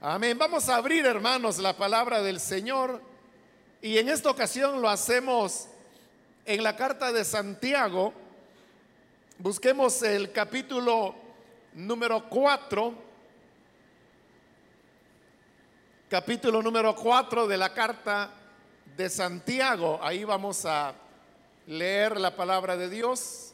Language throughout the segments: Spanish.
Amén. Vamos a abrir, hermanos, la palabra del Señor. Y en esta ocasión lo hacemos en la carta de Santiago. Busquemos el capítulo número 4. Capítulo número 4 de la carta de Santiago. Ahí vamos a leer la palabra de Dios.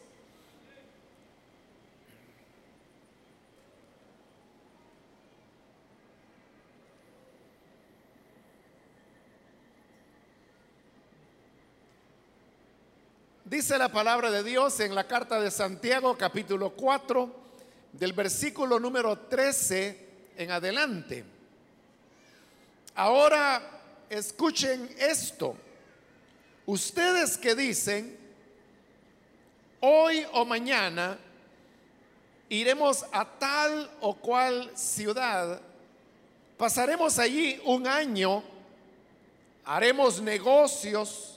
Dice la palabra de Dios en la carta de Santiago capítulo 4 del versículo número 13 en adelante. Ahora escuchen esto. Ustedes que dicen, hoy o mañana iremos a tal o cual ciudad, pasaremos allí un año, haremos negocios,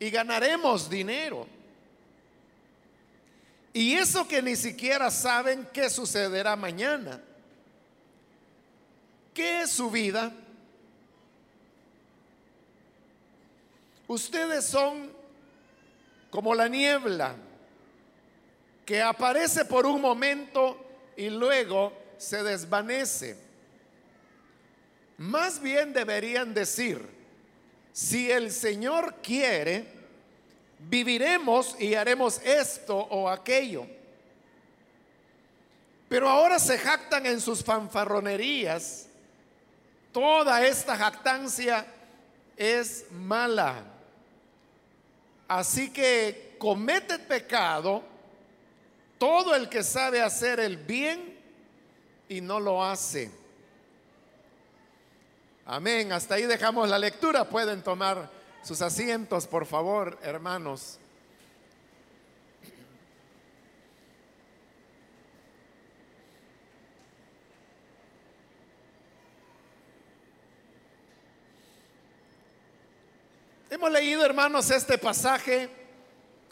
y ganaremos dinero. Y eso que ni siquiera saben qué sucederá mañana. ¿Qué es su vida? Ustedes son como la niebla que aparece por un momento y luego se desvanece. Más bien deberían decir, si el Señor quiere, viviremos y haremos esto o aquello. Pero ahora se jactan en sus fanfarronerías. Toda esta jactancia es mala. Así que comete pecado todo el que sabe hacer el bien y no lo hace. Amén. Hasta ahí dejamos la lectura. Pueden tomar sus asientos, por favor, hermanos. Hemos leído, hermanos, este pasaje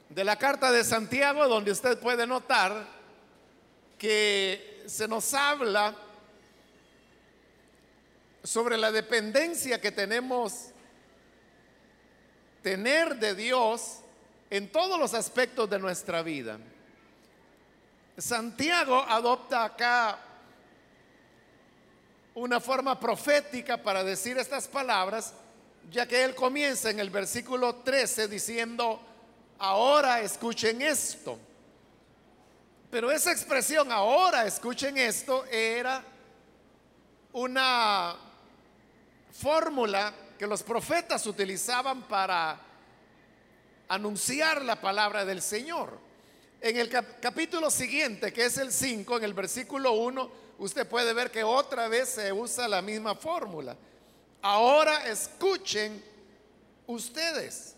de la carta de Santiago, donde usted puede notar que se nos habla sobre la dependencia que tenemos tener de Dios en todos los aspectos de nuestra vida. Santiago adopta acá una forma profética para decir estas palabras, ya que él comienza en el versículo 13 diciendo, ahora escuchen esto. Pero esa expresión, ahora escuchen esto, era una fórmula que los profetas utilizaban para anunciar la palabra del Señor. En el capítulo siguiente, que es el 5, en el versículo 1, usted puede ver que otra vez se usa la misma fórmula. Ahora escuchen ustedes.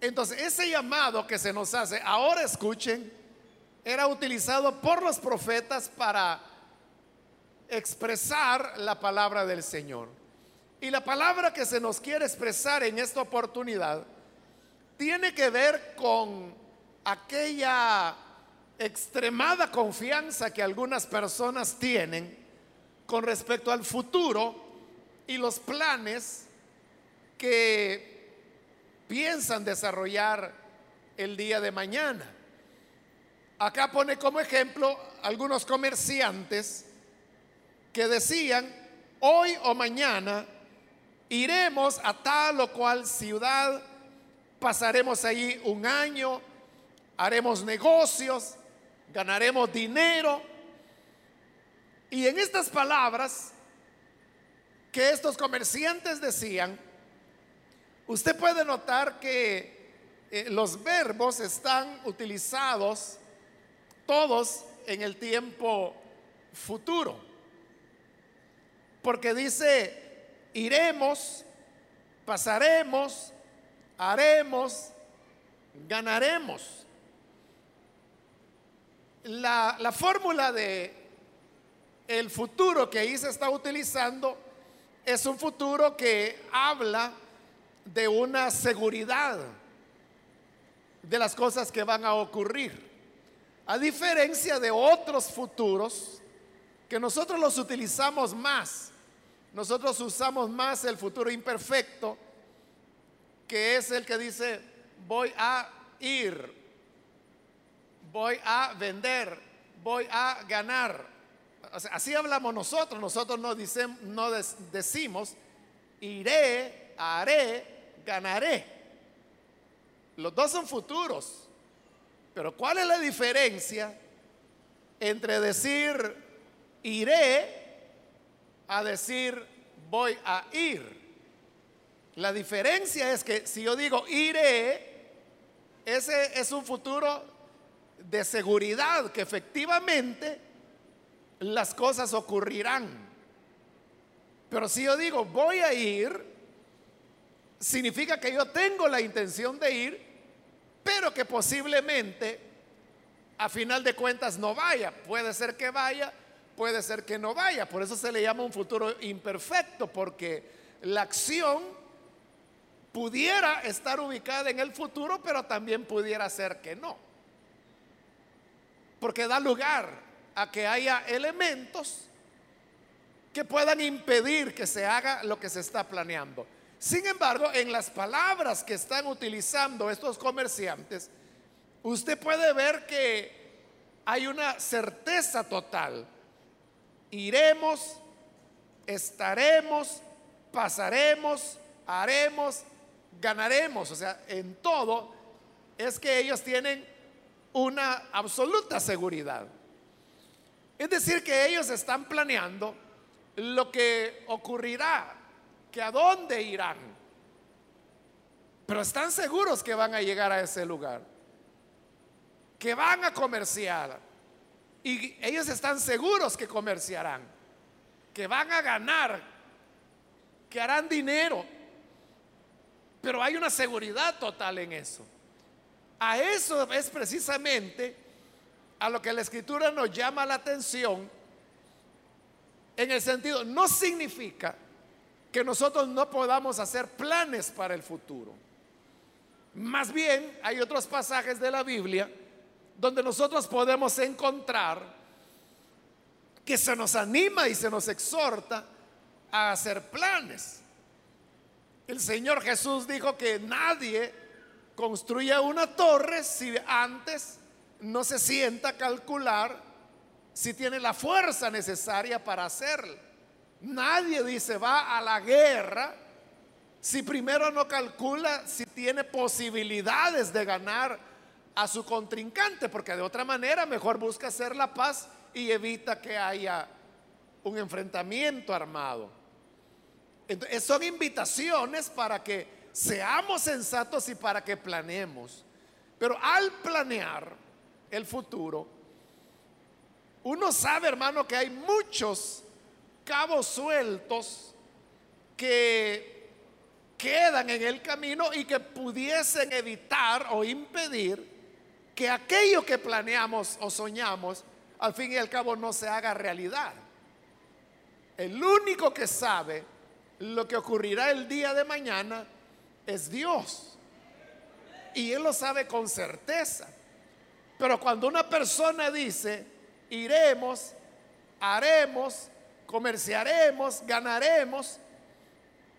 Entonces, ese llamado que se nos hace, ahora escuchen, era utilizado por los profetas para expresar la palabra del Señor. Y la palabra que se nos quiere expresar en esta oportunidad tiene que ver con aquella extremada confianza que algunas personas tienen con respecto al futuro y los planes que piensan desarrollar el día de mañana. Acá pone como ejemplo algunos comerciantes que decían, hoy o mañana iremos a tal o cual ciudad, pasaremos allí un año, haremos negocios, ganaremos dinero. Y en estas palabras que estos comerciantes decían, usted puede notar que eh, los verbos están utilizados todos en el tiempo futuro. Porque dice, iremos, pasaremos, haremos, ganaremos. La, la fórmula de el futuro que ahí se está utilizando es un futuro que habla de una seguridad de las cosas que van a ocurrir. A diferencia de otros futuros que nosotros los utilizamos más. Nosotros usamos más el futuro imperfecto, que es el que dice, voy a ir, voy a vender, voy a ganar. así hablamos nosotros, nosotros no, no decimos, iré, haré, ganaré. Los dos son futuros. Pero ¿cuál es la diferencia entre decir iré a decir voy a ir? La diferencia es que si yo digo iré, ese es un futuro de seguridad, que efectivamente las cosas ocurrirán. Pero si yo digo voy a ir, significa que yo tengo la intención de ir, pero que posiblemente a final de cuentas no vaya. Puede ser que vaya, puede ser que no vaya. Por eso se le llama un futuro imperfecto, porque la acción pudiera estar ubicada en el futuro, pero también pudiera ser que no. Porque da lugar a que haya elementos que puedan impedir que se haga lo que se está planeando. Sin embargo, en las palabras que están utilizando estos comerciantes, usted puede ver que hay una certeza total. Iremos, estaremos, pasaremos, haremos, ganaremos. O sea, en todo es que ellos tienen una absoluta seguridad. Es decir, que ellos están planeando lo que ocurrirá que a dónde irán. Pero están seguros que van a llegar a ese lugar, que van a comerciar. Y ellos están seguros que comerciarán, que van a ganar, que harán dinero. Pero hay una seguridad total en eso. A eso es precisamente a lo que la escritura nos llama la atención en el sentido, no significa que nosotros no podamos hacer planes para el futuro. Más bien, hay otros pasajes de la Biblia donde nosotros podemos encontrar que se nos anima y se nos exhorta a hacer planes. El Señor Jesús dijo que nadie construya una torre si antes no se sienta a calcular si tiene la fuerza necesaria para hacerlo. Nadie dice va a la guerra si primero no calcula si tiene posibilidades de ganar a su contrincante, porque de otra manera mejor busca hacer la paz y evita que haya un enfrentamiento armado. Entonces, son invitaciones para que seamos sensatos y para que planeemos. Pero al planear el futuro, uno sabe, hermano, que hay muchos cabos sueltos que quedan en el camino y que pudiesen evitar o impedir que aquello que planeamos o soñamos al fin y al cabo no se haga realidad. El único que sabe lo que ocurrirá el día de mañana es Dios. Y Él lo sabe con certeza. Pero cuando una persona dice, iremos, haremos, comerciaremos, ganaremos.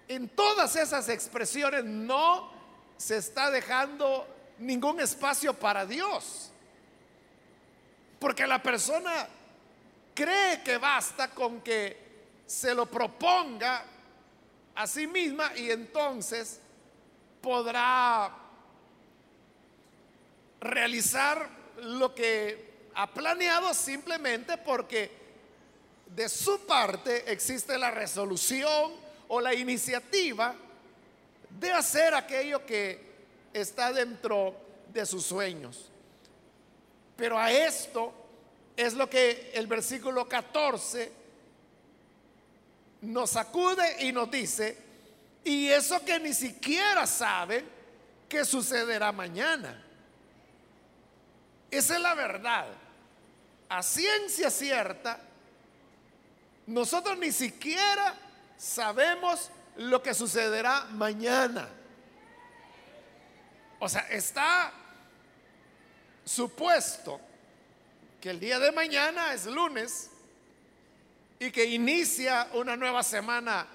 En todas esas expresiones no se está dejando ningún espacio para Dios. Porque la persona cree que basta con que se lo proponga a sí misma y entonces podrá realizar lo que ha planeado simplemente porque de su parte existe la resolución o la iniciativa de hacer aquello que está dentro de sus sueños. Pero a esto es lo que el versículo 14 nos acude y nos dice, y eso que ni siquiera saben que sucederá mañana. Esa es la verdad. A ciencia cierta, nosotros ni siquiera sabemos lo que sucederá mañana. O sea, está supuesto que el día de mañana es lunes y que inicia una nueva semana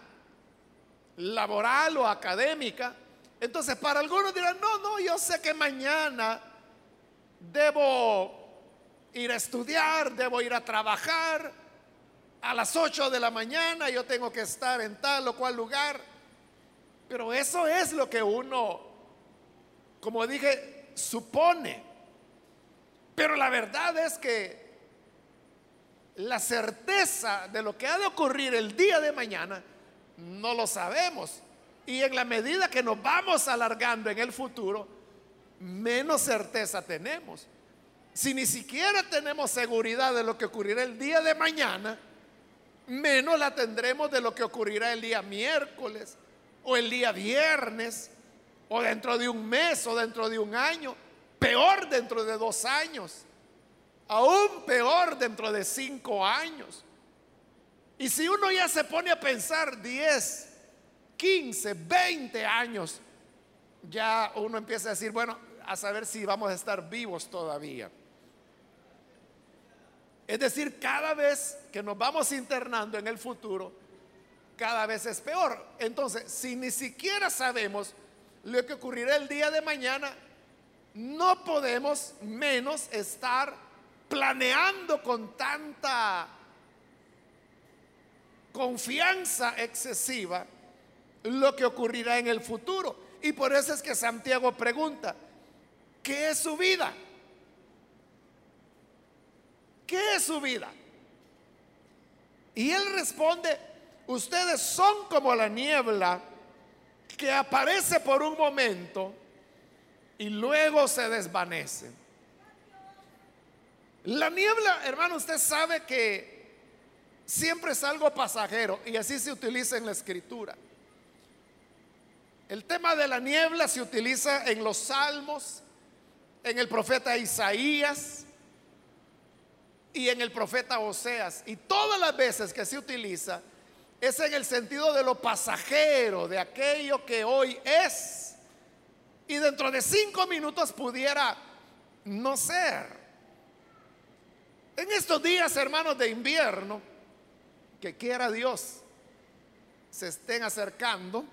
laboral o académica. Entonces, para algunos dirán, no, no, yo sé que mañana debo ir a estudiar, debo ir a trabajar. A las 8 de la mañana yo tengo que estar en tal o cual lugar. Pero eso es lo que uno, como dije, supone. Pero la verdad es que la certeza de lo que ha de ocurrir el día de mañana no lo sabemos. Y en la medida que nos vamos alargando en el futuro, menos certeza tenemos. Si ni siquiera tenemos seguridad de lo que ocurrirá el día de mañana, menos la tendremos de lo que ocurrirá el día miércoles o el día viernes o dentro de un mes o dentro de un año, peor dentro de dos años, aún peor dentro de cinco años. Y si uno ya se pone a pensar 10, 15, 20 años, ya uno empieza a decir, bueno, a saber si vamos a estar vivos todavía. Es decir, cada vez que nos vamos internando en el futuro, cada vez es peor. Entonces, si ni siquiera sabemos lo que ocurrirá el día de mañana, no podemos menos estar planeando con tanta confianza excesiva lo que ocurrirá en el futuro. Y por eso es que Santiago pregunta, ¿qué es su vida? ¿Qué es su vida? Y él responde, ustedes son como la niebla que aparece por un momento y luego se desvanece. La niebla, hermano, usted sabe que siempre es algo pasajero y así se utiliza en la escritura. El tema de la niebla se utiliza en los salmos, en el profeta Isaías y en el profeta Oseas. Y todas las veces que se utiliza es en el sentido de lo pasajero, de aquello que hoy es. Y dentro de cinco minutos pudiera no ser. En estos días, hermanos, de invierno, que quiera Dios se estén acercando,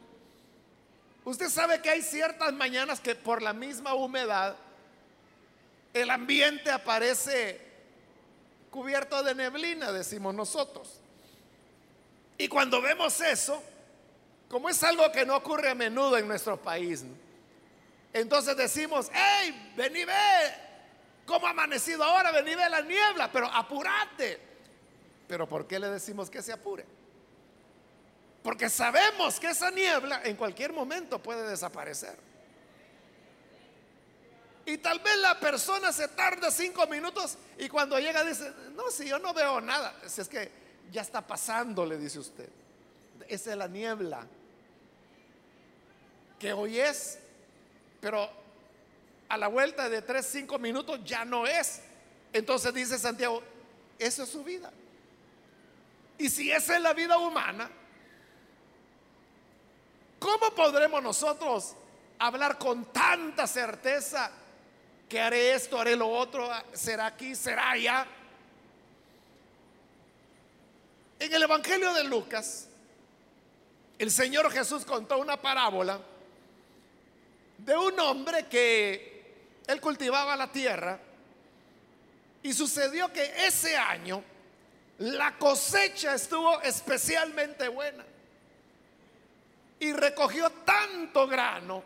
usted sabe que hay ciertas mañanas que por la misma humedad el ambiente aparece cubierto de neblina, decimos nosotros. Y cuando vemos eso, como es algo que no ocurre a menudo en nuestro país, entonces decimos, hey, vení ve, cómo ha amanecido ahora, vení ve la niebla, pero apúrate pero ¿por qué le decimos que se apure? Porque sabemos que esa niebla en cualquier momento puede desaparecer. Y tal vez la persona se tarda cinco minutos y cuando llega dice, no, si yo no veo nada. Si es que ya está pasando, le dice usted. Esa es la niebla que hoy es, pero a la vuelta de tres, cinco minutos ya no es. Entonces dice Santiago, eso es su vida. Y si esa es la vida humana, ¿cómo podremos nosotros hablar con tanta certeza que haré esto, haré lo otro, será aquí, será allá? En el Evangelio de Lucas, el Señor Jesús contó una parábola de un hombre que él cultivaba la tierra y sucedió que ese año la cosecha estuvo especialmente buena. Y recogió tanto grano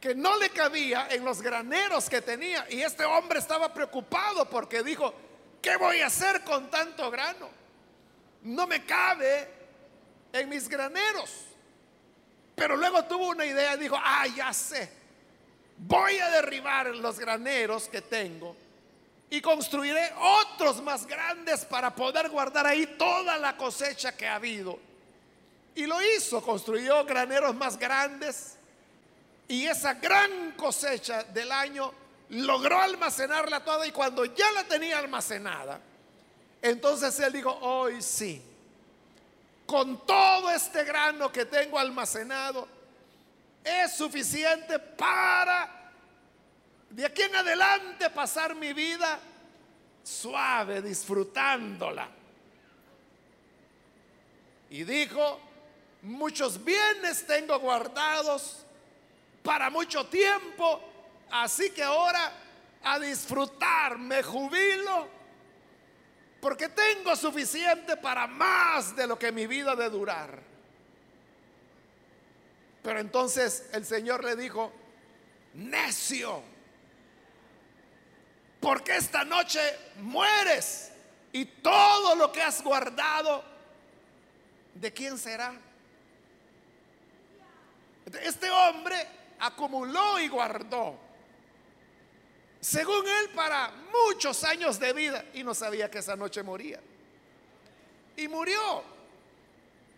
que no le cabía en los graneros que tenía. Y este hombre estaba preocupado porque dijo, ¿qué voy a hacer con tanto grano? No me cabe en mis graneros. Pero luego tuvo una idea y dijo, ah, ya sé, voy a derribar los graneros que tengo y construiré otros más grandes para poder guardar ahí toda la cosecha que ha habido. Y lo hizo, construyó graneros más grandes y esa gran cosecha del año logró almacenarla toda y cuando ya la tenía almacenada, entonces él dijo, hoy sí, con todo este grano que tengo almacenado, es suficiente para de aquí en adelante pasar mi vida suave, disfrutándola. Y dijo, muchos bienes tengo guardados para mucho tiempo, así que ahora a disfrutar me jubilo, porque tengo suficiente para más de lo que mi vida de durar. Pero entonces el Señor le dijo, necio, porque esta noche mueres y todo lo que has guardado, ¿de quién será? Este hombre acumuló y guardó, según él, para muchos años de vida y no sabía que esa noche moría. Y murió.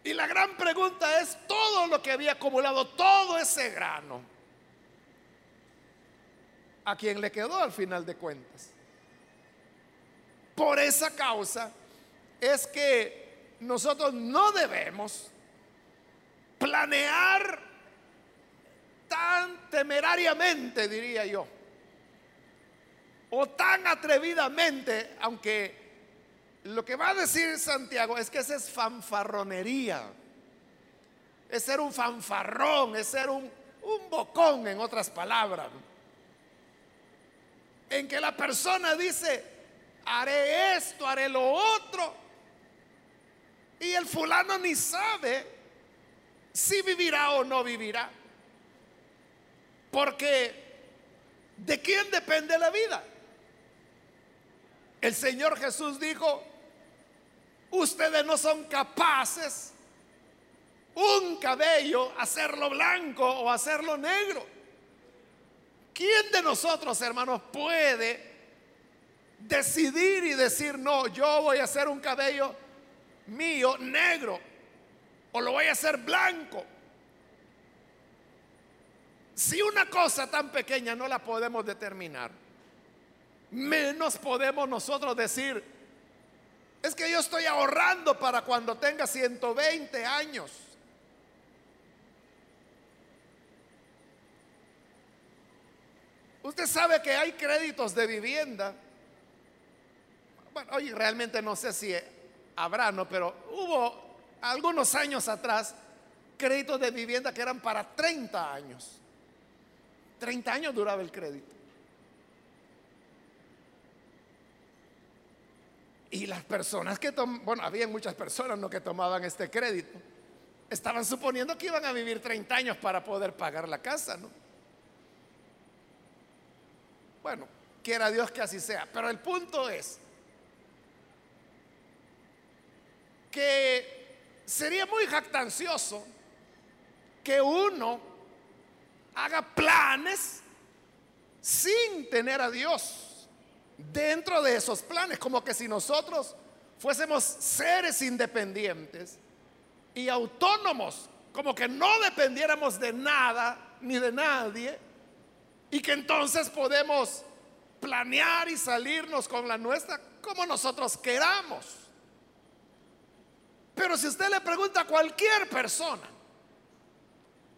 Y la gran pregunta es, todo lo que había acumulado, todo ese grano, ¿a quién le quedó al final de cuentas? Por esa causa es que nosotros no debemos planear tan temerariamente, diría yo, o tan atrevidamente, aunque lo que va a decir Santiago es que esa es fanfarronería, es ser un fanfarrón, es ser un, un bocón, en otras palabras, en que la persona dice, haré esto, haré lo otro. Y el fulano ni sabe si vivirá o no vivirá. Porque ¿de quién depende la vida? El Señor Jesús dijo, ustedes no son capaces un cabello hacerlo blanco o hacerlo negro. ¿Quién de nosotros, hermanos, puede decidir y decir, no, yo voy a hacer un cabello mío negro o lo voy a hacer blanco. Si una cosa tan pequeña no la podemos determinar, menos podemos nosotros decir, es que yo estoy ahorrando para cuando tenga 120 años. Usted sabe que hay créditos de vivienda bueno, hoy realmente no sé si habrá, ¿no? Pero hubo algunos años atrás créditos de vivienda que eran para 30 años. 30 años duraba el crédito. Y las personas que tomaban, bueno, había muchas personas ¿no? que tomaban este crédito, estaban suponiendo que iban a vivir 30 años para poder pagar la casa, ¿no? Bueno, quiera Dios que así sea. Pero el punto es que sería muy jactancioso que uno haga planes sin tener a Dios dentro de esos planes, como que si nosotros fuésemos seres independientes y autónomos, como que no dependiéramos de nada ni de nadie, y que entonces podemos planear y salirnos con la nuestra como nosotros queramos. Pero si usted le pregunta a cualquier persona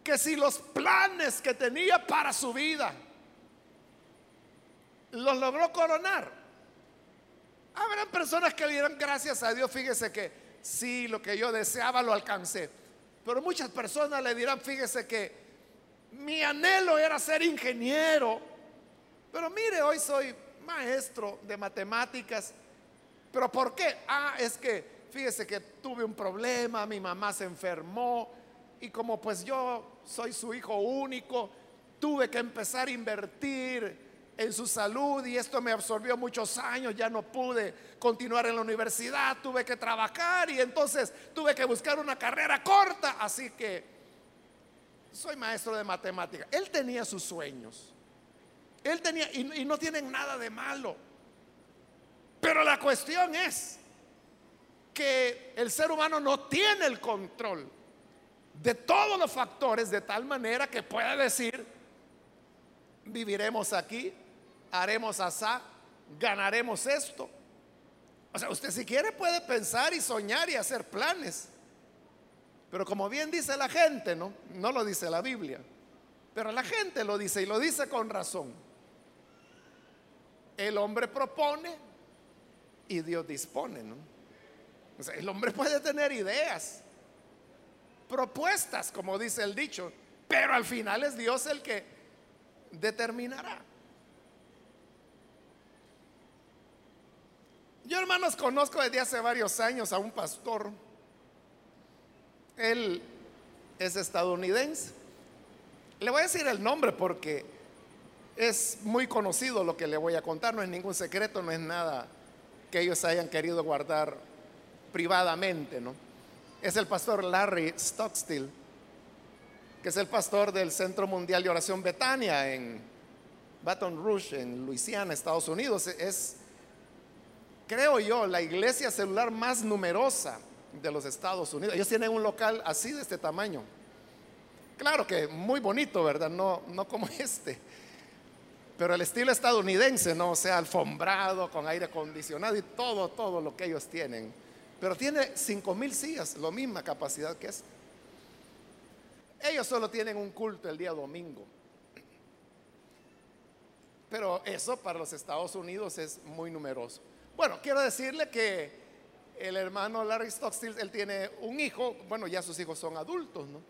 que si los planes que tenía para su vida los logró coronar, habrá personas que le dirán gracias a Dios, fíjese que sí, lo que yo deseaba lo alcancé. Pero muchas personas le dirán, fíjese que mi anhelo era ser ingeniero, pero mire, hoy soy maestro de matemáticas. ¿Pero por qué? Ah, es que fíjese que tuve un problema, mi mamá se enfermó y como pues yo soy su hijo único, tuve que empezar a invertir en su salud y esto me absorbió muchos años, ya no pude continuar en la universidad, tuve que trabajar y entonces tuve que buscar una carrera corta, así que soy maestro de matemática. Él tenía sus sueños, él tenía, y, y no tienen nada de malo, pero la cuestión es, que el ser humano no tiene el control de todos los factores de tal manera que pueda decir, viviremos aquí, haremos asá, ganaremos esto. O sea, usted si quiere puede pensar y soñar y hacer planes. Pero como bien dice la gente, ¿no? No lo dice la Biblia. Pero la gente lo dice y lo dice con razón. El hombre propone y Dios dispone, ¿no? el hombre puede tener ideas, propuestas, como dice el dicho, pero al final es Dios el que determinará. Yo hermanos conozco desde hace varios años a un pastor. Él es estadounidense. Le voy a decir el nombre porque es muy conocido lo que le voy a contar, no es ningún secreto, no es nada que ellos hayan querido guardar privadamente, ¿no? Es el pastor Larry Stockstill, que es el pastor del Centro Mundial de Oración Betania en Baton Rouge, en Luisiana, Estados Unidos. Es, creo yo, la iglesia celular más numerosa de los Estados Unidos. Ellos tienen un local así de este tamaño. Claro que muy bonito, ¿verdad? No, no como este. Pero el estilo estadounidense, ¿no? O sea, alfombrado, con aire acondicionado y todo, todo lo que ellos tienen. Pero tiene cinco mil sillas, la misma capacidad que es. Ellos solo tienen un culto el día domingo. Pero eso para los Estados Unidos es muy numeroso. Bueno, quiero decirle que el hermano Larry Stockstill, él tiene un hijo, bueno, ya sus hijos son adultos, ¿no?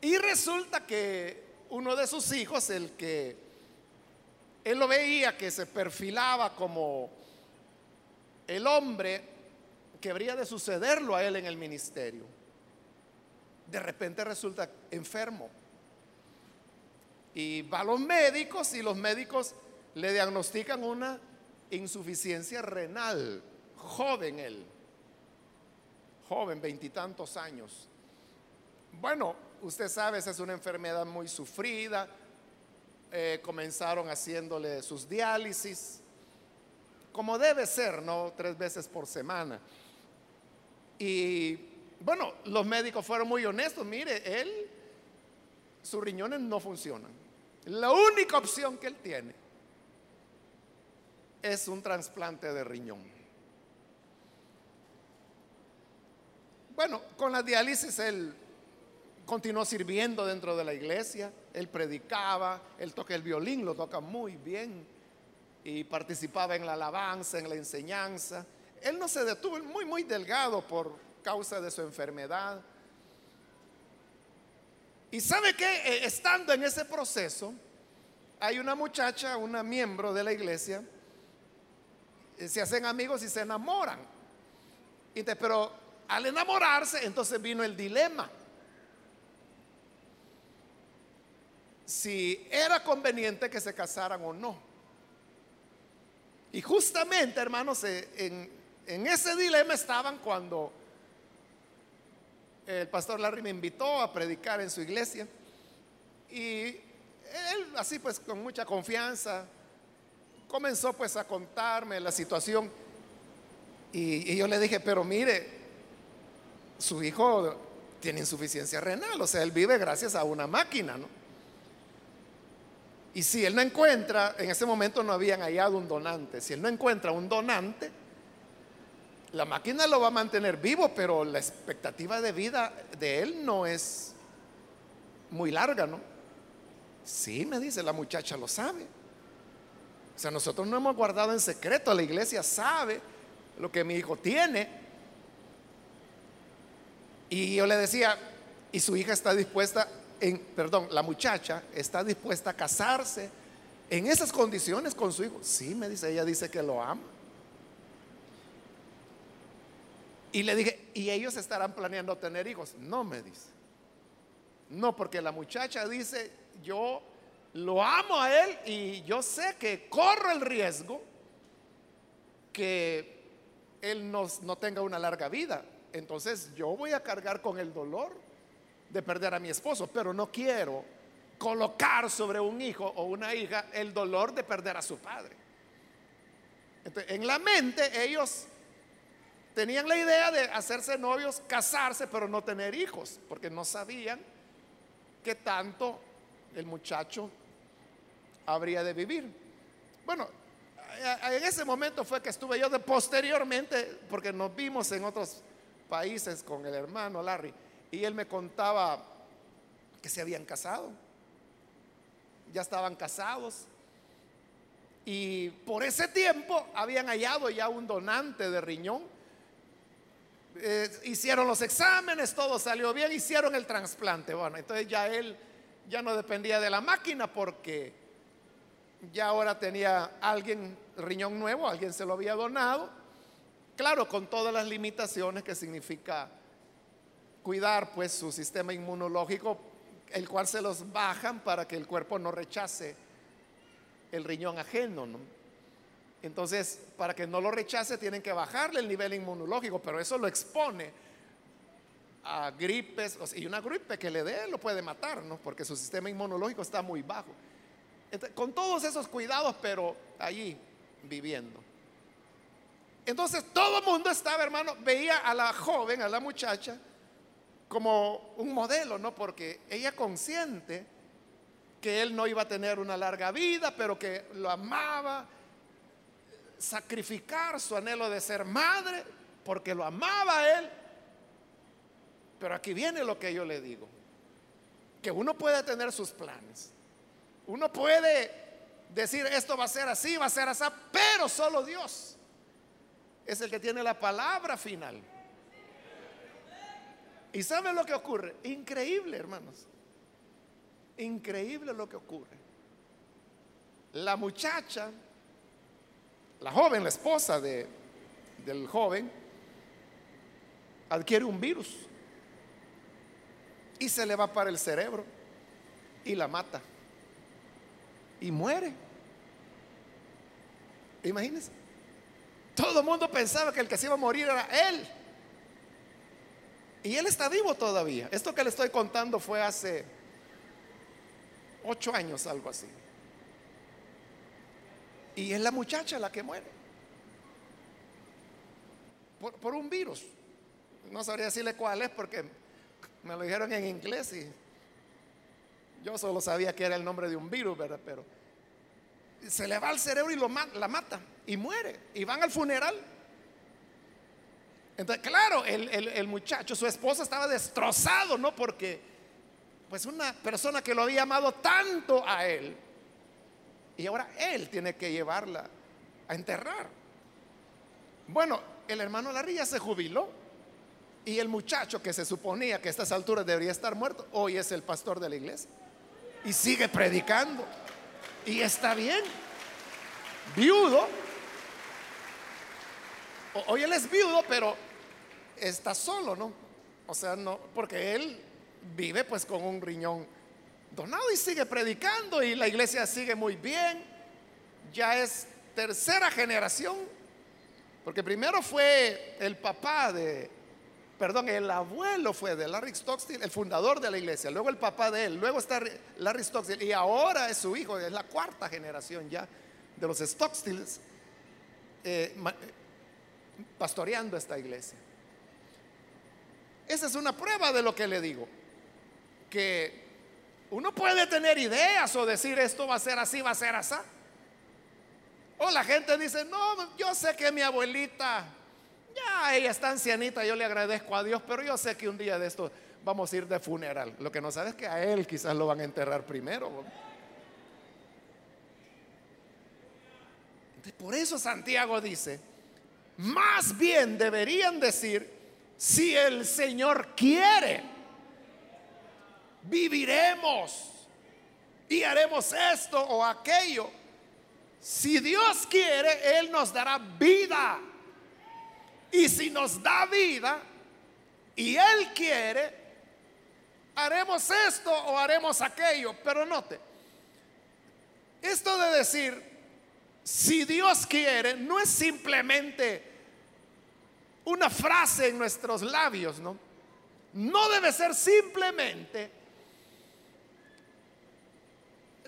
Y resulta que uno de sus hijos, el que él lo veía que se perfilaba como el hombre que habría de sucederlo a él en el ministerio. De repente resulta enfermo. Y va a los médicos y los médicos le diagnostican una insuficiencia renal. Joven él. Joven, veintitantos años. Bueno, usted sabe, esa es una enfermedad muy sufrida eh, comenzaron haciéndole sus diálisis, como debe ser, ¿no? Tres veces por semana. Y bueno, los médicos fueron muy honestos, mire, él, sus riñones no funcionan. La única opción que él tiene es un trasplante de riñón. Bueno, con la diálisis él continuó sirviendo dentro de la iglesia, él predicaba, él toca el violín, lo toca muy bien y participaba en la alabanza, en la enseñanza. Él no se detuvo, muy, muy delgado por causa de su enfermedad. Y sabe que eh, estando en ese proceso, hay una muchacha, una miembro de la iglesia, se hacen amigos y se enamoran. pero al enamorarse, entonces vino el dilema. si era conveniente que se casaran o no. Y justamente, hermanos, eh, en, en ese dilema estaban cuando el pastor Larry me invitó a predicar en su iglesia. Y él, así pues, con mucha confianza, comenzó pues a contarme la situación. Y, yo le dije, pero mire, su hijo tiene insuficiencia renal, o sea, él vive gracias a una máquina, ¿no? Y si él no encuentra, en ese momento no habían hallado un donante, si él no encuentra un donante, la máquina lo va a mantener vivo, pero la expectativa de vida de él no es muy larga, ¿no? Sí, me dice, la muchacha lo sabe. O sea, nosotros no hemos guardado en secreto, la iglesia sabe lo que mi hijo tiene. Y yo le decía, y su hija está dispuesta perdón, la muchacha está dispuesta a casarse en esas condiciones con su hijo. Sí, me dice, ella dice que lo ama. Y le dije, ¿y ellos estarán planeando tener hijos? No, me dice. No, porque la muchacha dice, yo lo amo a él y yo sé que corro el riesgo que él no, tenga una larga vida. Entonces yo voy a cargar con el dolor de perder a mi esposo, pero no quiero colocar sobre un hijo o una hija el dolor de perder a su padre. en la mente ellos tenían la idea de hacerse novios, casarse, pero no tener hijos, porque no sabían qué tanto el muchacho habría de vivir. Bueno, en ese momento fue que estuve yo de posteriormente, porque nos vimos en otros países con el hermano Larry y él me contaba que se habían casado. Ya estaban casados. Y por ese tiempo habían hallado ya un donante de riñón. Eh, hicieron los exámenes, todo salió bien, hicieron el trasplante. Bueno, entonces ya él ya no dependía de la máquina porque ya ahora tenía alguien riñón nuevo, alguien se lo había donado. Claro, con todas las limitaciones que significa cuidar pues su sistema inmunológico, el cual se los bajan para que el cuerpo no rechace el riñón ajeno. Entonces, para que no lo rechace, tienen que bajarle el nivel inmunológico, pero eso lo expone a gripes, y una gripe que le dé lo puede matar, ¿no? Porque su sistema inmunológico está muy bajo. con todos esos cuidados, pero allí viviendo. Entonces todo el mundo estaba, hermano, veía a la joven, a la muchacha, como un modelo, ¿no? Porque ella consciente que él no iba a tener una larga vida, pero que lo amaba, sacrificar su anhelo de ser madre, porque lo amaba él. Pero aquí viene lo que yo le digo, que uno puede tener sus planes, uno puede decir esto va a ser así, va a ser así, pero solo Dios es el que tiene la palabra final. ¿Y saben lo que ocurre? Increíble, hermanos. Increíble lo que ocurre. La muchacha, la joven, la esposa de, del joven, adquiere un virus y se le va para el cerebro y la mata y muere. Imagínense. Todo el mundo pensaba que el que se iba a morir era él. Y él está vivo todavía. Esto que le estoy contando fue hace ocho años, algo así. Y es la muchacha la que muere. Por, un virus. No sabría decirle cuál es porque me lo dijeron en inglés y yo solo sabía que era el nombre de un virus, ¿verdad? Pero se le va al cerebro y lo la mata y muere. Y van al funeral. Entonces, claro, el, el, muchacho, su esposa estaba destrozado, ¿no? Porque, pues una persona que lo había amado tanto a él, y ahora él tiene que llevarla a enterrar. Bueno, el hermano Larry se jubiló. Y el muchacho que se suponía que a estas alturas debería estar muerto, hoy es el pastor de la iglesia. Y sigue predicando. Y está bien. Viudo. Hoy él es viudo, pero está solo, ¿no? O sea, no, porque él vive pues con un riñón donado y sigue predicando y la iglesia sigue muy bien. Ya es tercera generación, porque primero fue el papá de, perdón, el abuelo fue de Larry Stockstill, el fundador de la iglesia, luego el papá de él, luego está Larry Stockstill y ahora es su hijo, es la cuarta generación ya de los Stockstills eh, pastoreando esta iglesia. Esa es una prueba de lo que le digo. Que uno puede tener ideas o decir esto va a ser así, va a ser así. O la gente dice, no, yo sé que mi abuelita, ya ella está ancianita, yo le agradezco a Dios, pero yo sé que un día de esto vamos a ir de funeral. Lo que no sabe es que a él quizás lo van a enterrar primero. Por eso Santiago dice, más bien deberían decir, si el Señor quiere, viviremos y haremos esto o aquello. Si Dios quiere, Él nos dará vida. Y si nos da vida y Él quiere, haremos esto o haremos aquello. Pero note, esto de decir, si Dios quiere, no es simplemente una frase en nuestros labios, ¿no? No debe ser simplemente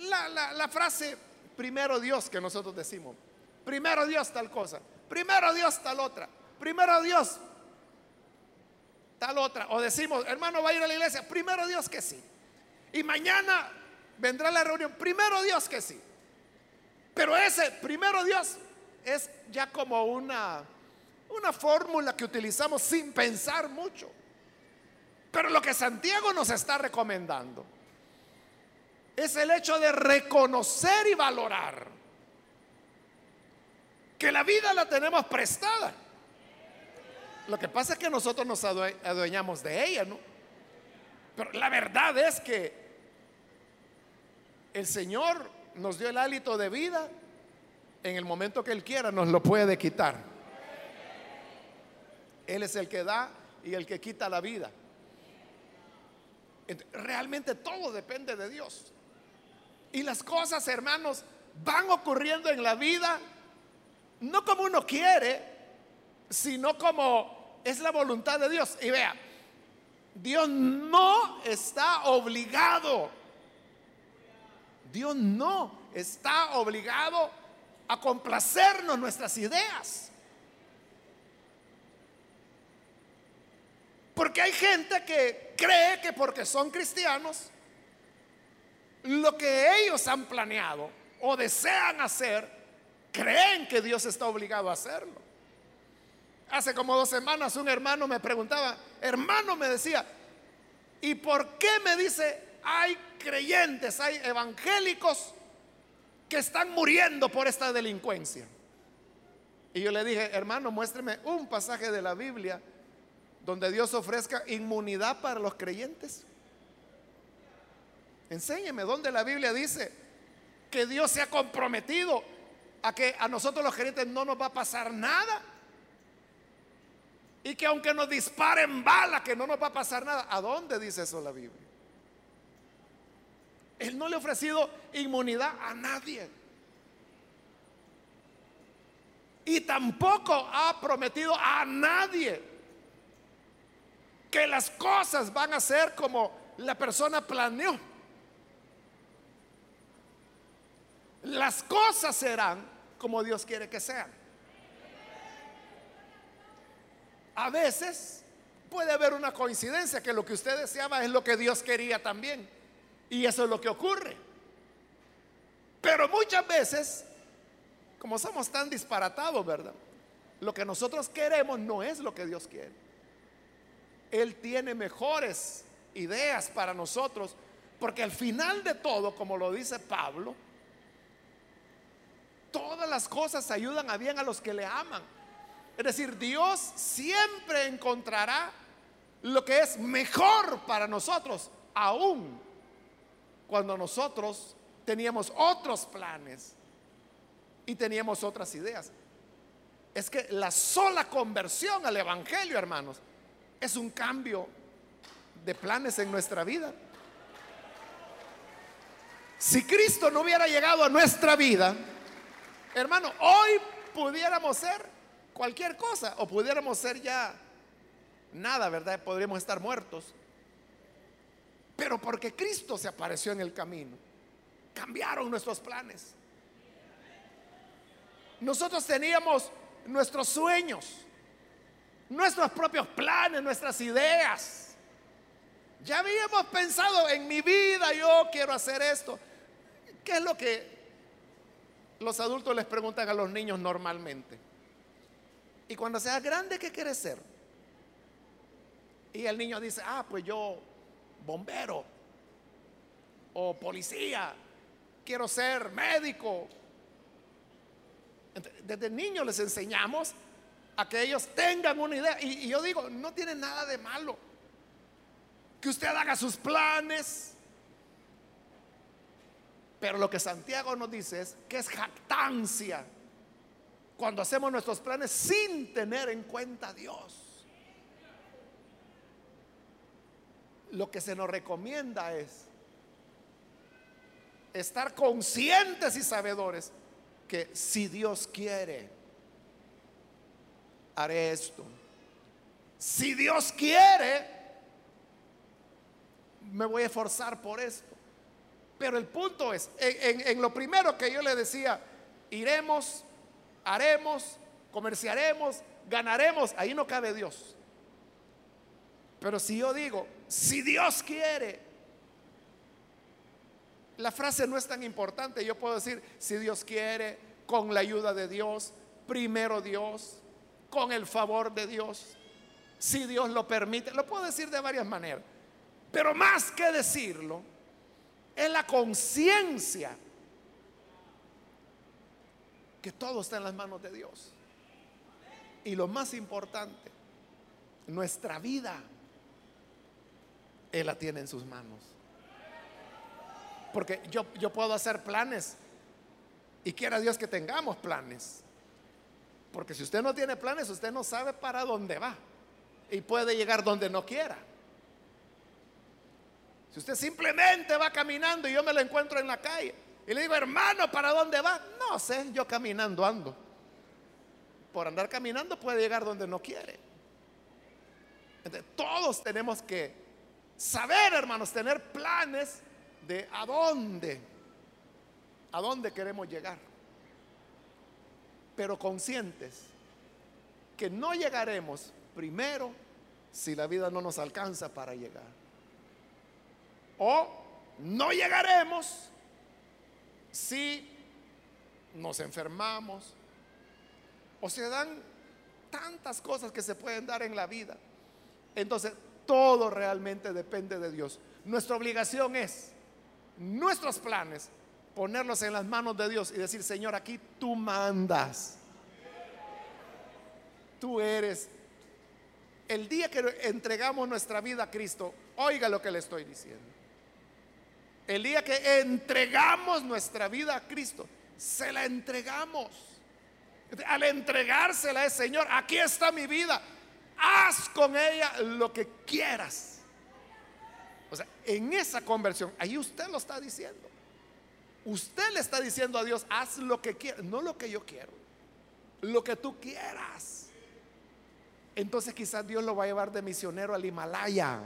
la, frase primero Dios que nosotros decimos. Primero Dios tal cosa. Primero Dios tal otra. Primero Dios tal otra. O decimos, hermano, va a ir a la iglesia. Primero Dios que sí. Y mañana vendrá la reunión. Primero Dios que sí. Pero ese primero Dios es ya como una una fórmula que utilizamos sin pensar mucho. Pero lo que Santiago nos está recomendando es el hecho de reconocer y valorar que la vida la tenemos prestada. Lo que pasa es que nosotros nos adueñamos de ella, ¿no? Pero la verdad es que el Señor nos dio el hálito de vida. En el momento que Él quiera nos lo puede quitar. Él es el que da y el que quita la vida. Realmente todo depende de Dios. Y las cosas, hermanos, van ocurriendo en la vida, no como uno quiere, sino como es la voluntad de Dios. Y vea, Dios no está obligado, Dios no está obligado a complacernos nuestras ideas. Porque hay gente que cree que porque son cristianos, lo que ellos han planeado o desean hacer, creen que Dios está obligado a hacerlo. Hace como dos semanas un hermano me preguntaba, hermano me decía, ¿y por qué me dice hay creyentes, hay evangélicos que están muriendo por esta delincuencia? Y yo le dije, hermano, muéstreme un pasaje de la Biblia donde Dios ofrezca inmunidad para los creyentes. Enséñeme dónde la Biblia dice que Dios se ha comprometido a que a nosotros los creyentes no nos va a pasar nada. Y que aunque nos disparen balas, que no nos va a pasar nada. ¿A dónde dice eso la Biblia? Él no le ha ofrecido inmunidad a nadie. Y tampoco ha prometido a nadie que las cosas van a ser como la persona planeó. Las cosas serán como Dios quiere que sean. A veces puede haber una coincidencia que lo que usted deseaba es lo que Dios quería también. Y eso es lo que ocurre. Pero muchas veces, como somos tan disparatados, ¿verdad? Lo que nosotros queremos no es lo que Dios quiere. Él tiene mejores ideas para nosotros, porque al final de todo, como lo dice Pablo, todas las cosas ayudan a bien a los que le aman. Es decir, Dios siempre encontrará lo que es mejor para nosotros, aún cuando nosotros teníamos otros planes y teníamos otras ideas. Es que la sola conversión al Evangelio, hermanos, es un cambio de planes en nuestra vida. Si Cristo no hubiera llegado a nuestra vida, hermano, hoy pudiéramos ser cualquier cosa o pudiéramos ser ya nada, ¿verdad? Podríamos estar muertos. Pero porque Cristo se apareció en el camino, cambiaron nuestros planes. Nosotros teníamos nuestros sueños, nuestros propios planes, nuestras ideas. Ya habíamos pensado en mi vida, yo quiero hacer esto. ¿Qué es lo que los adultos les preguntan a los niños normalmente? Y cuando seas grande, ¿qué quieres ser? Y el niño dice, ah, pues yo bombero o policía, quiero ser médico. Desde niños les enseñamos a que ellos tengan una idea. Y, yo digo, no tiene nada de malo que usted haga sus planes. Pero lo que Santiago nos dice es que es jactancia cuando hacemos nuestros planes sin tener en cuenta a Dios. Lo que se nos recomienda es estar conscientes y sabedores que si Dios quiere, haré esto. Si Dios quiere, me voy a esforzar por esto. Pero el punto es, en, lo primero que yo le decía, iremos, haremos, comerciaremos, ganaremos, ahí no cabe Dios. Pero si yo digo, si Dios quiere, la frase no es tan importante. Yo puedo decir, si Dios quiere, con la ayuda de Dios, primero Dios, con el favor de Dios, si Dios lo permite. Lo puedo decir de varias maneras, pero más que decirlo, es la conciencia que todo está en las manos de Dios. Y lo más importante, nuestra vida, Él la tiene en sus manos. Porque yo, yo puedo hacer planes y quiera Dios que tengamos planes. Porque si usted no tiene planes, usted no sabe para dónde va. Y puede llegar donde no quiera. Si usted simplemente va caminando y yo me lo encuentro en la calle y le digo, hermano, ¿para dónde va? No sé, yo caminando ando. Por andar caminando puede llegar donde no quiere. todos tenemos que saber, hermanos, tener planes de a dónde, a dónde queremos llegar. Pero conscientes que no llegaremos primero si la vida no nos alcanza para llegar. O no llegaremos si nos enfermamos. O se dan tantas cosas que se pueden dar en la vida. Entonces, todo realmente depende de Dios. Nuestra obligación es, nuestros planes, ponerlos en las manos de Dios y decir, Señor, aquí tú mandas. Tú eres. El día que entregamos nuestra vida a Cristo, oiga lo que le estoy diciendo. El día que entregamos nuestra vida a Cristo, se la entregamos. Al entregársela es, Señor, aquí está mi vida. Haz con ella lo que quieras. O sea, en esa conversión, ahí usted lo está diciendo. Usted le está diciendo a Dios, haz lo que quieras, no lo que yo quiero, lo que tú quieras. Entonces quizás Dios lo va a llevar de misionero al Himalaya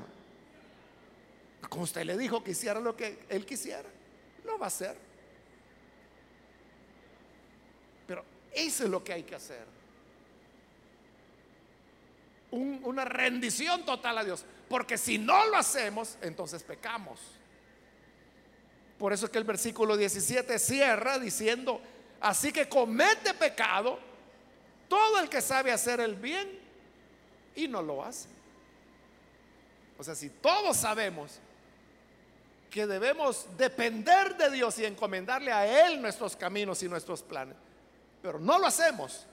usted le dijo que hiciera lo que él quisiera, lo va a hacer. Pero eso es lo que hay que hacer. una rendición total a Dios. Porque si no lo hacemos, entonces pecamos. Por eso es que el versículo 17 cierra diciendo, así que comete pecado todo el que sabe hacer el bien y no lo hace. O sea, si todos sabemos que debemos depender de Dios y encomendarle a Él nuestros caminos y nuestros planes. Pero no lo hacemos,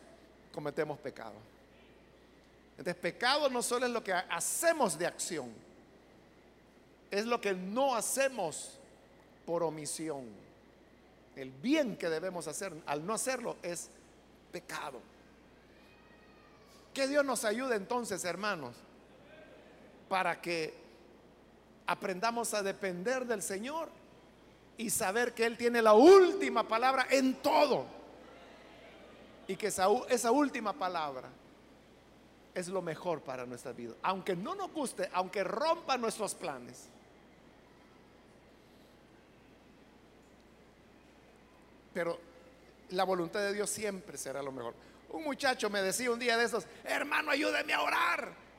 cometemos pecado. Entonces, pecado no solo es lo que hacemos de acción, es lo que no hacemos por omisión. El bien que debemos hacer al no hacerlo es pecado. Que Dios nos ayude entonces, hermanos, para que aprendamos a depender del Señor y saber que Él tiene la última palabra en todo. Y que esa, esa última palabra es lo mejor para nuestra vida. Aunque no nos guste, aunque rompa nuestros planes. Pero la voluntad de Dios siempre será lo mejor. Un muchacho me decía un día de esos, hermano, ayúdeme a orar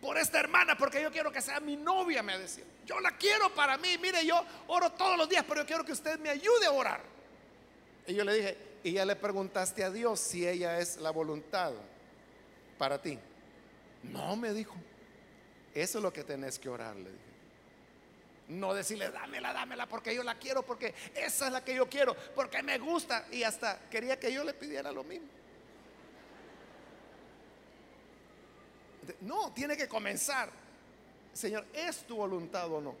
por esta hermana porque yo quiero que sea mi novia, me decía. Yo la quiero para mí. Mire, yo oro todos los días, pero yo quiero que usted me ayude a orar. Y yo le dije, y ya le preguntaste a Dios si ella es la voluntad para ti. No, me dijo. Eso es lo que tenés que orar, le dije. No decirle, dámela, dámela, porque yo la quiero, porque esa es la que yo quiero, porque me gusta. Y hasta quería que yo le pidiera lo mismo. No, tiene que comenzar. Señor, ¿es tu voluntad o no?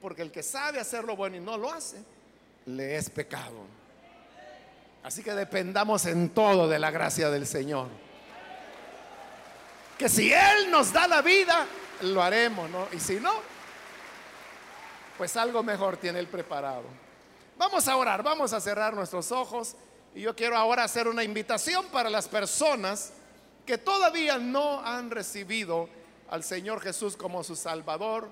Porque el que sabe hacer lo bueno y no lo hace, le es pecado. Así que dependamos en todo de la gracia del Señor. Que si Él nos da la vida, lo haremos, ¿no? Y si no, pues algo mejor tiene Él preparado. Vamos a orar, vamos a cerrar nuestros ojos. Y yo quiero ahora hacer una invitación para las personas que todavía no han recibido al Señor Jesús como su Salvador.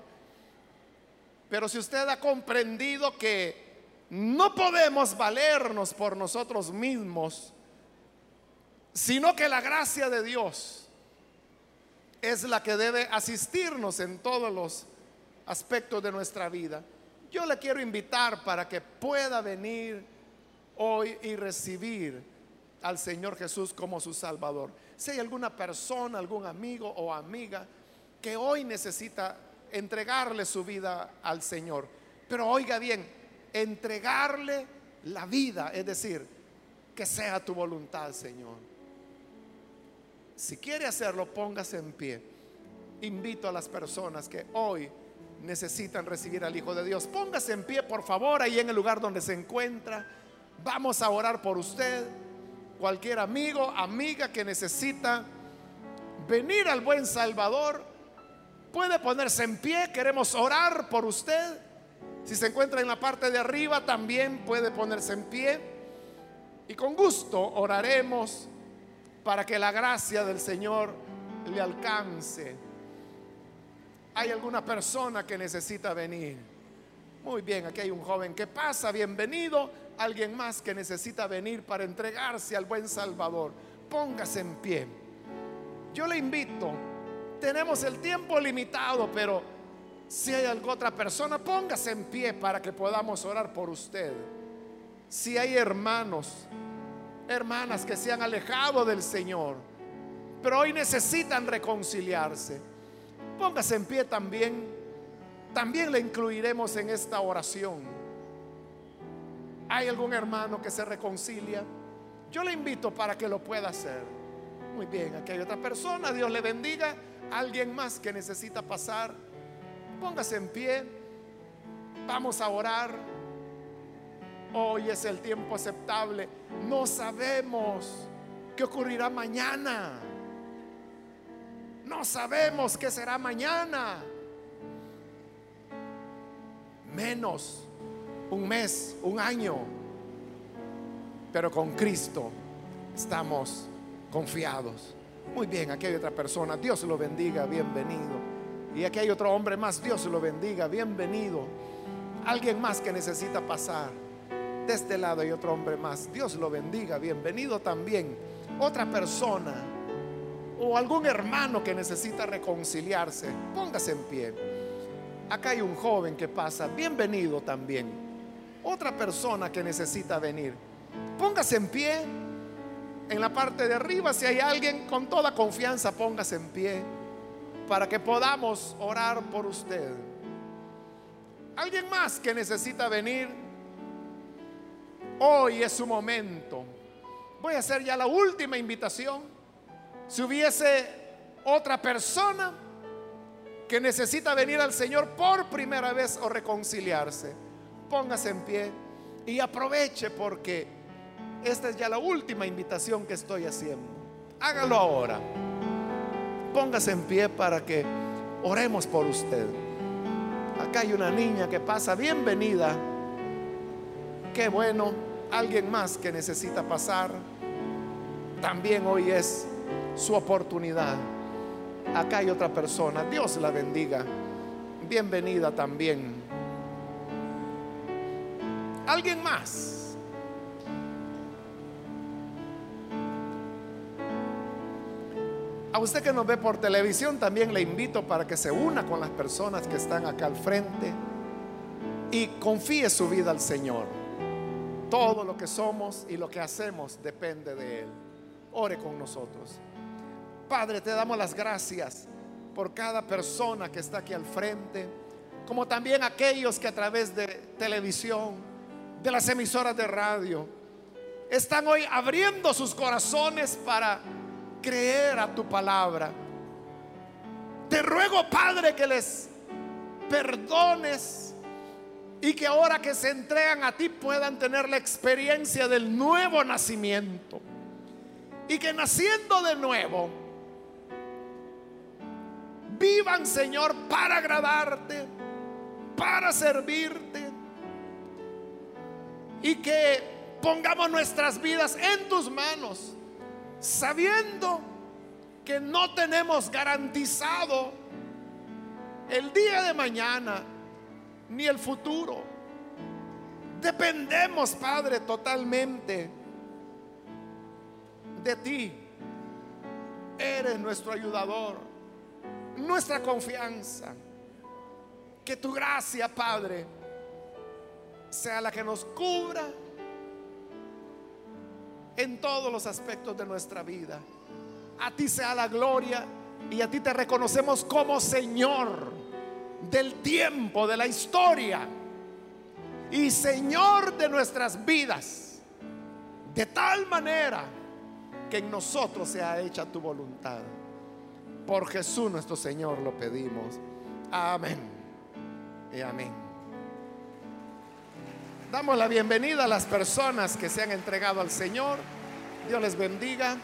Pero si usted ha comprendido que no podemos valernos por nosotros mismos, sino que la gracia de Dios es la que debe asistirnos en todos los aspectos de nuestra vida. Yo le quiero invitar para que pueda venir hoy y recibir al Señor Jesús como su Salvador. Si hay alguna persona, algún amigo o amiga que hoy necesita entregarle su vida al Señor, pero oiga bien, entregarle la vida, es decir, que sea tu voluntad, Señor. Si quiere hacerlo, póngase en pie. Invito a las personas que hoy necesitan recibir al Hijo de Dios. Póngase en pie, por favor, ahí en el lugar donde se encuentra. Vamos a orar por usted. Cualquier amigo, amiga que necesita venir al buen Salvador, puede ponerse en pie. Queremos orar por usted. Si se encuentra en la parte de arriba, también puede ponerse en pie. Y con gusto oraremos para que la gracia del Señor le alcance. ¿Hay alguna persona que necesita venir? Muy bien, aquí hay un joven que pasa, bienvenido. Alguien más que necesita venir para entregarse al buen Salvador. Póngase en pie. Yo le invito, tenemos el tiempo limitado, pero si hay alguna otra persona, póngase en pie para que podamos orar por usted. Si hay hermanos, hermanas que se han alejado del Señor, pero hoy necesitan reconciliarse, póngase en pie también. También le incluiremos en esta oración. ¿Hay algún hermano que se reconcilia? Yo le invito para que lo pueda hacer. Muy bien, aquí hay otra persona. Dios le bendiga. Alguien más que necesita pasar. Póngase en pie. Vamos a orar. Hoy es el tiempo aceptable. No sabemos qué ocurrirá mañana. No sabemos qué será mañana. Menos un mes, un año. Pero con Cristo estamos confiados. Muy bien, aquí hay otra persona. Dios lo bendiga, bienvenido. Y aquí hay otro hombre más. Dios lo bendiga, bienvenido. Alguien más que necesita pasar. De este lado hay otro hombre más. Dios lo bendiga, bienvenido también. Otra persona o algún hermano que necesita reconciliarse, póngase en pie. Acá hay un joven que pasa, bienvenido también. Otra persona que necesita venir, póngase en pie. En la parte de arriba, si hay alguien con toda confianza, póngase en pie para que podamos orar por usted. Alguien más que necesita venir, hoy es su momento. Voy a hacer ya la última invitación. Si hubiese otra persona que necesita venir al Señor por primera vez o reconciliarse, póngase en pie y aproveche porque esta es ya la última invitación que estoy haciendo. Hágalo ahora. Póngase en pie para que oremos por usted. Acá hay una niña que pasa, bienvenida. Qué bueno, alguien más que necesita pasar. También hoy es su oportunidad. Acá hay otra persona. Dios la bendiga. Bienvenida también. ¿Alguien más? A usted que nos ve por televisión también le invito para que se una con las personas que están acá al frente y confíe su vida al Señor. Todo lo que somos y lo que hacemos depende de Él. Ore con nosotros. Padre, te damos las gracias por cada persona que está aquí al frente, como también aquellos que a través de televisión, de las emisoras de radio, están hoy abriendo sus corazones para creer a tu palabra. Te ruego, Padre, que les perdones y que ahora que se entregan a ti puedan tener la experiencia del nuevo nacimiento. Y que naciendo de nuevo, vivan, Señor, para agradarte, para servirte. Y que pongamos nuestras vidas en tus manos, sabiendo que no tenemos garantizado el día de mañana ni el futuro. Dependemos, Padre, totalmente de ti. Eres nuestro ayudador, nuestra confianza. Que tu gracia, Padre, sea la que nos cubra en todos los aspectos de nuestra vida. A ti sea la gloria y a ti te reconocemos como Señor del tiempo, de la historia y Señor de nuestras vidas. De tal manera que en nosotros sea hecha tu voluntad. Por Jesús nuestro Señor lo pedimos. Amén. Y amén. Damos la bienvenida a las personas que se han entregado al Señor. Dios les bendiga.